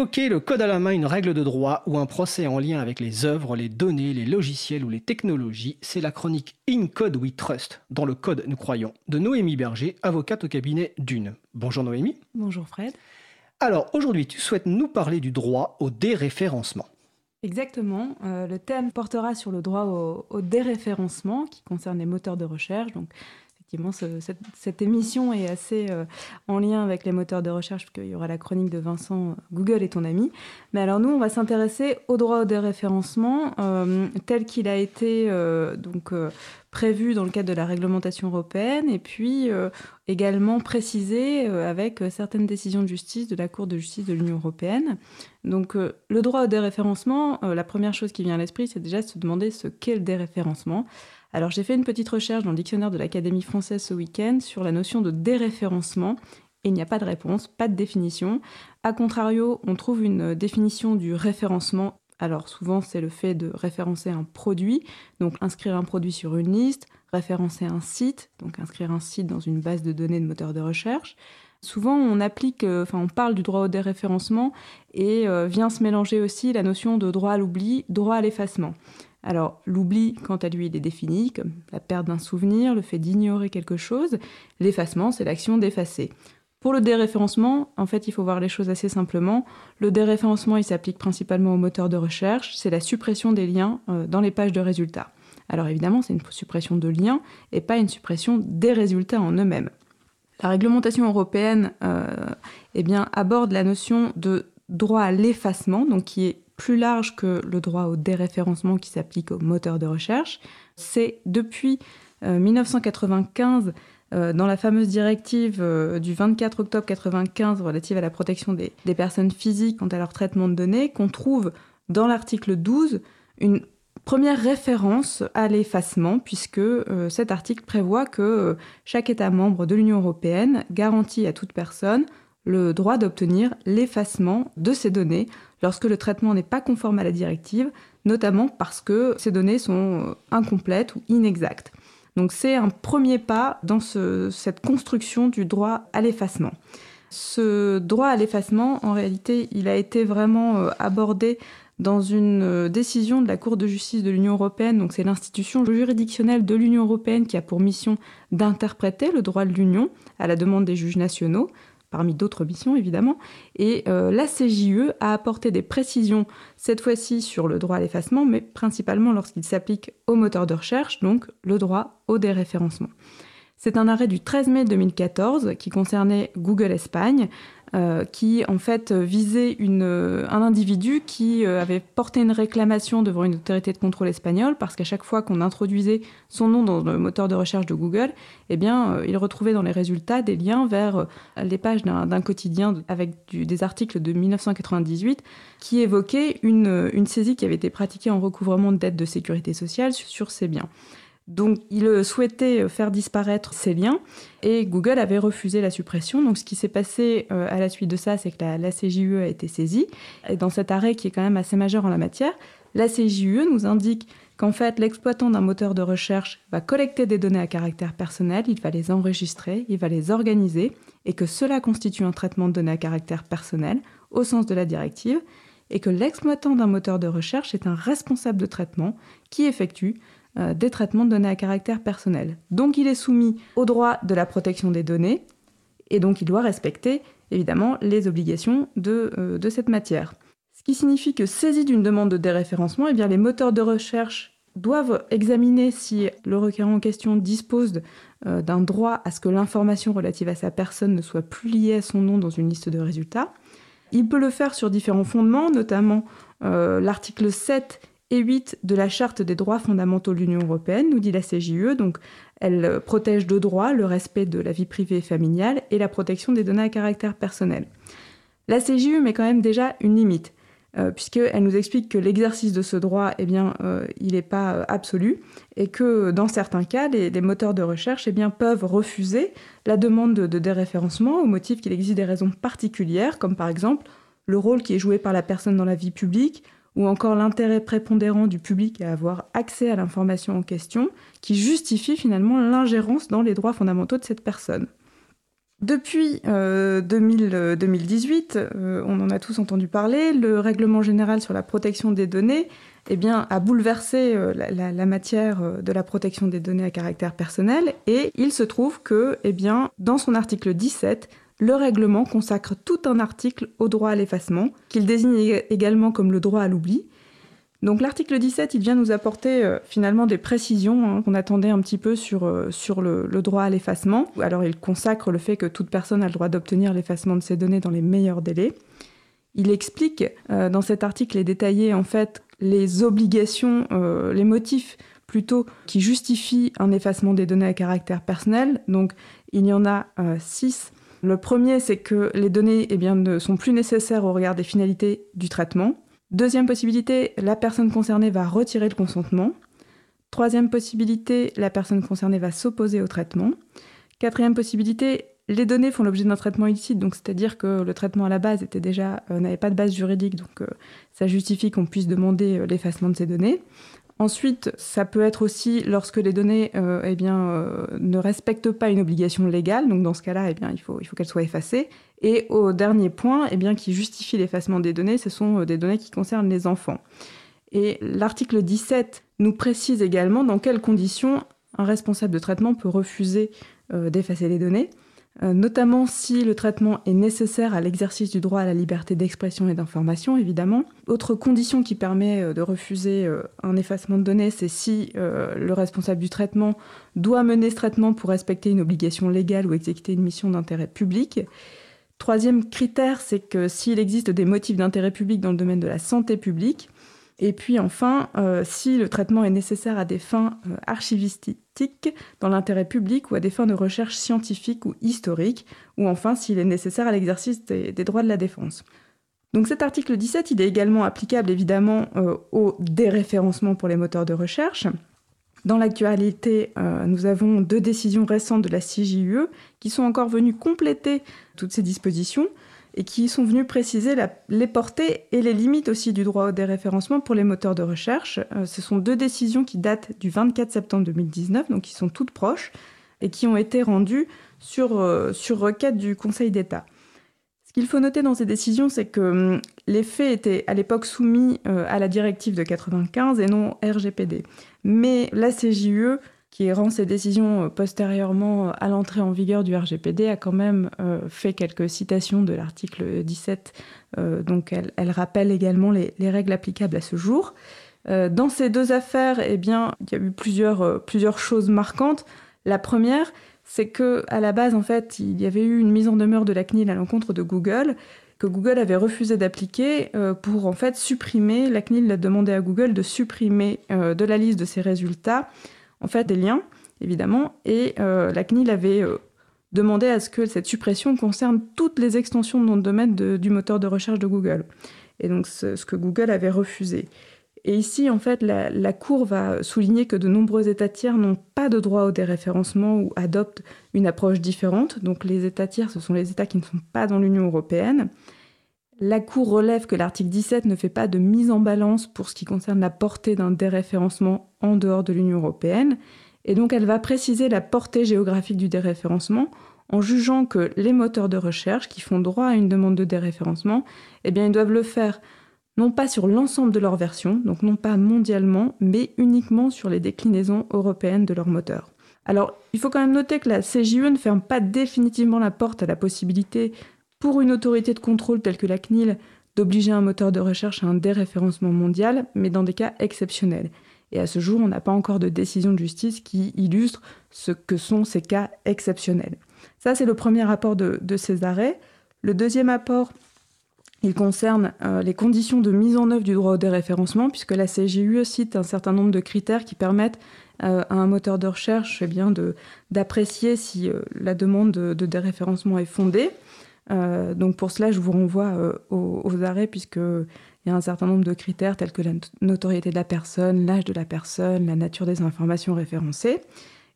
Évoquer le code à la main, une règle de droit ou un procès en lien avec les œuvres, les données, les logiciels ou les technologies, c'est la chronique In Code We Trust, dans le code nous croyons, de Noémie Berger, avocate au cabinet Dune. Bonjour Noémie. Bonjour Fred. Alors aujourd'hui, tu souhaites nous parler du droit au déréférencement. Exactement. Euh, le thème portera sur le droit au, au, déréférencement qui concerne les moteurs de recherche. Donc, effectivement, cette, émission est assez euh, en lien avec les moteurs de recherche, puisqu'il y aura la chronique de Vincent, euh, Google est ton ami. Mais alors nous, on va s'intéresser au droit au déréférencement euh, tel qu'il a été donc, prévu dans le cadre de la réglementation européenne, et puis également précisé avec certaines décisions de justice de la Cour de justice de l'Union européenne. Donc le droit au déréférencement, la première chose qui vient à l'esprit, c'est déjà de se demander ce qu'est le déréférencement. Alors j'ai fait une petite recherche dans le dictionnaire de l'Académie française ce week-end sur la notion de déréférencement. Et il n'y a pas de réponse, pas de définition. A contrario, on trouve une définition du référencement. Alors souvent, c'est le fait de référencer un produit, donc inscrire un produit sur une liste, référencer un site, donc inscrire un site dans une base de données de moteur de recherche. Souvent, on applique, euh, enfin, on parle du droit au déréférencement et euh, vient se mélanger aussi la notion de droit à l'oubli, droit à l'effacement. Alors, l'oubli, quant à lui, il est défini comme la perte d'un souvenir, le fait d'ignorer quelque chose. L'effacement, c'est l'action d'effacer. Pour le déréférencement, en fait, il faut voir les choses assez simplement. Le déréférencement, il s'applique principalement aux moteurs de recherche. C'est la suppression des liens euh, dans les pages de résultats. Alors évidemment, c'est une suppression de liens et pas une suppression des résultats en eux-mêmes. La réglementation européenne euh, eh aborde la notion de droit à l'effacement, donc qui est plus large que le droit au déréférencement qui s'applique aux moteurs de recherche. C'est depuis 1995 euh, euh, dans la fameuse directive euh, du 24 octobre 1995 relative à la protection des, personnes physiques quant à leur traitement de données qu'on trouve dans l'article 12 une première référence à l'effacement puisque cet article prévoit que chaque État membre de l'Union européenne garantit à toute personne le droit d'obtenir l'effacement de ces données lorsque le traitement n'est pas conforme à la directive, notamment parce que ces données sont euh, incomplètes ou inexactes. Donc c'est un premier pas dans cette construction du droit à l'effacement. Ce droit à l'effacement, en réalité, il a été vraiment euh, abordé dans une euh, décision de la Cour de justice de l'Union européenne, donc c'est l'institution juridictionnelle de l'Union européenne qui a pour mission d'interpréter le droit de l'Union à la demande des juges nationaux parmi d'autres missions évidemment. Et euh, la CJE a apporté des précisions, cette fois-ci sur le droit à l'effacement, mais principalement lorsqu'il s'applique au moteur de recherche, donc le droit au déréférencement. C'est un arrêt du 13 mai 2014 qui concernait Google Espagne, euh, qui en fait visait euh, un individu qui euh, avait porté une réclamation devant une autorité de contrôle espagnole parce qu'à chaque fois qu'on introduisait son nom dans le moteur de recherche de Google, eh bien, il retrouvait dans les résultats des liens vers les pages d'un quotidien avec des articles de 1998 qui évoquaient une, saisie qui avait été pratiquée en recouvrement de dettes de sécurité sociale sur ces biens. Donc il souhaitait faire disparaître ces liens et Google avait refusé la suppression. Donc ce qui s'est passé euh, à la suite de ça, c'est que la, CJUE a été saisie. Et dans cet arrêt qui est quand même assez majeur en la matière, la CJUE nous indique qu'en fait l'exploitant d'un moteur de recherche va collecter des données à caractère personnel, il va les enregistrer, il va les organiser et que cela constitue un traitement de données à caractère personnel au sens de la directive et que l'exploitant d'un moteur de recherche est un responsable de traitement qui effectue euh, des traitements de données à caractère personnel. Donc il est soumis au droit de la protection des données et donc il doit respecter évidemment les obligations de, euh, cette matière. Ce qui signifie que saisi d'une demande de déréférencement, eh les moteurs de recherche doivent examiner si le requérant en question dispose euh, d'un droit à ce que l'information relative à sa personne ne soit plus liée à son nom dans une liste de résultats. Il peut le faire sur différents fondements, notamment l'article 7 et 8 de la Charte des droits fondamentaux de l'Union européenne, nous dit la CJE. Donc, elle protège deux droits, le respect de la vie privée et familiale et la protection des données à caractère personnel. La CJE met quand même déjà une limite, euh, puisqu'elle nous explique que l'exercice de ce droit, eh bien, euh, il n'est pas euh, absolu, et que dans certains cas, les, moteurs de recherche eh peuvent refuser la demande de déréférencement au motif qu'il existe des raisons particulières, comme par exemple le rôle qui est joué par la personne dans la vie publique, ou encore l'intérêt prépondérant du public à avoir accès à l'information en question, qui justifie finalement l'ingérence dans les droits fondamentaux de cette personne. Depuis 2018, on en a tous entendu parler, le règlement général sur la protection des données eh a bouleversé la, matière de la protection des données à caractère personnel et il se trouve que, eh dans son article 17, le règlement consacre tout un article au droit à l'effacement, qu'il désigne également comme le droit à l'oubli. Donc l'article 17, il vient nous apporter euh, finalement des précisions hein, qu'on attendait un petit peu sur, euh, sur le, droit à l'effacement. Alors il consacre le fait que toute personne a le droit d'obtenir l'effacement de ses données dans les meilleurs délais. Il explique euh, dans cet article et détaillé en fait les obligations, les motifs plutôt qui justifient un effacement des données à caractère personnel. Donc il y en a six le premier, c'est que les données eh ne sont plus nécessaires au regard des finalités du traitement. Deuxième possibilité, la personne concernée va retirer le consentement. Troisième possibilité, la personne concernée va s'opposer au traitement. Quatrième possibilité, les données font l'objet d'un traitement illicite, donc c'est-à-dire que le traitement à la base euh, n'avait pas de base juridique, donc euh, ça justifie qu'on puisse demander euh, l'effacement de ces données. Ensuite, ça peut être aussi lorsque les données euh, eh euh, ne respectent pas une obligation légale. Donc dans ce cas-là, eh il faut, qu'elles soient effacées. Et au dernier point, eh qui justifie l'effacement des données, ce sont euh, des données qui concernent les enfants. Et l'article 17 nous précise également dans quelles conditions un responsable de traitement peut refuser d'effacer les données. Euh, notamment si le traitement est nécessaire à l'exercice du droit à la liberté d'expression et d'information, évidemment. Autre condition qui permet euh, de refuser euh, un effacement de données, c'est si le responsable du traitement doit mener ce traitement pour respecter une obligation légale ou exécuter une mission d'intérêt public. Troisième critère, c'est que s'il existe des motifs d'intérêt public dans le domaine de la santé publique, et puis enfin, euh, si le traitement est nécessaire à des fins euh, archivistiques dans l'intérêt public ou à des fins de recherche scientifique ou historique, ou enfin s'il est nécessaire à l'exercice des, droits de la défense. Donc cet article 17, il est également applicable évidemment euh, au déréférencement pour les moteurs de recherche. Dans l'actualité, nous avons deux décisions récentes de la CJUE qui sont encore venues compléter toutes ces dispositions et qui sont venus préciser les portées et les limites aussi du droit au déréférencement pour les moteurs de recherche. Euh, ce sont deux décisions qui datent du 24 septembre 2019, donc qui sont toutes proches, et qui ont été rendues sur, euh, sur requête du Conseil d'État. Ce qu'il faut noter dans ces décisions, c'est que hum, les faits étaient à l'époque soumis euh, à la directive de 95 et non RGPD. Mais la CJUE qui rend ses décisions euh, postérieurement euh, à l'entrée en vigueur du RGPD, a quand même euh, fait quelques citations de l'article 17. donc elle, rappelle également les, règles applicables à ce jour. dans ces deux affaires, eh bien, il y a eu plusieurs, choses marquantes. La première, c'est que à la base, en fait, il y avait eu une mise en demeure de la CNIL à l'encontre de Google que Google avait refusé d'appliquer pour en fait supprimer, la CNIL a demandé à Google de supprimer de la liste de ses résultats en fait des liens, évidemment, et euh, la CNIL avait euh, demandé à ce que cette suppression concerne toutes les extensions de nom de domaine du moteur de recherche de Google. Et donc ce, que Google avait refusé. Et ici, en fait, la, la, Cour va souligner que de nombreux États tiers n'ont pas de droit au déréférencement ou adoptent une approche différente. Donc les États tiers, ce sont les États qui ne sont pas dans l'Union européenne. La Cour relève que l'article 17 ne fait pas de mise en balance pour ce qui concerne la portée d'un déréférencement en dehors de l'Union européenne, et donc elle va préciser la portée géographique du déréférencement en jugeant que les moteurs de recherche qui font droit à une demande de déréférencement, eh bien ils doivent le faire non pas sur l'ensemble de leur version, donc non pas mondialement, mais uniquement sur les déclinaisons européennes de leur moteur. Alors, il faut quand même noter que la CJE ne ferme pas définitivement la porte à la possibilité pour une autorité de contrôle telle que la CNIL d'obliger un moteur de recherche à un déréférencement mondial, mais dans des cas exceptionnels. Et à ce jour, on n'a pas encore de décision de justice qui illustre ce que sont ces cas exceptionnels. Ça, c'est le premier rapport de, ces arrêts. Le deuxième apport, il concerne euh, les conditions de mise en œuvre du droit au déréférencement, puisque la CGU cite un certain nombre de critères qui permettent euh, à un moteur de recherche eh bien, d'apprécier si euh, la demande de, de, déréférencement est fondée. Euh, donc pour cela, je vous renvoie euh, aux, arrêts puisqu'il y a un certain nombre de critères tels que la notoriété de la personne, l'âge de la personne, la nature des informations référencées.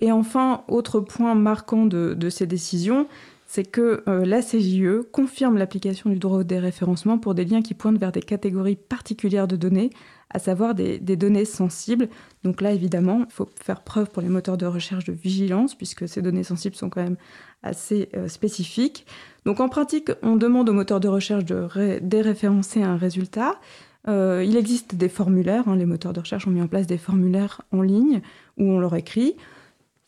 Et enfin, autre point marquant de, ces décisions, c'est que la CJE confirme l'application du droit au déréférencement pour des liens qui pointent vers des catégories particulières de données, à savoir des, données sensibles. Donc là, évidemment, il faut faire preuve pour les moteurs de recherche de vigilance, puisque ces données sensibles sont quand même assez spécifiques. Donc en pratique, on demande aux moteurs de recherche de déréférencer un résultat. Euh, il existe des formulaires, hein, les moteurs de recherche ont mis en place des formulaires en ligne où on leur écrit.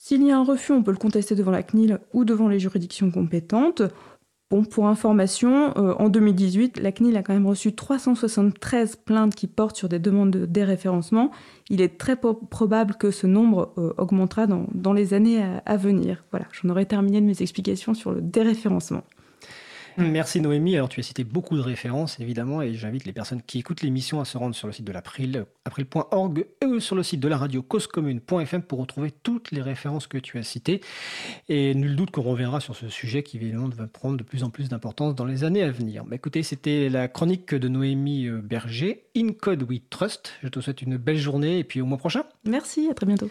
S'il y a un refus, on peut le contester devant la CNIL ou devant les juridictions compétentes. Bon, pour information, euh, en 2018, la CNIL a quand même reçu 373 plaintes qui portent sur des demandes de déréférencement. Il est très probable que ce nombre euh, augmentera dans, les années à venir. Voilà, j'en aurais terminé de mes explications sur le déréférencement. Merci Noémie. Alors tu as cité beaucoup de références évidemment et j'invite les personnes qui écoutent l'émission à se rendre sur le site de l'April, april.org et sur le site de la radio causecommune.fm pour retrouver toutes les références que tu as citées. Et nul doute qu'on reviendra sur ce sujet qui évidemment va prendre de plus en plus d'importance dans les années à venir. Mais écoutez, c'était la chronique de Noémie euh, Berger, In Code We Trust. Je te souhaite une belle journée et puis au mois prochain. Merci, à très bientôt.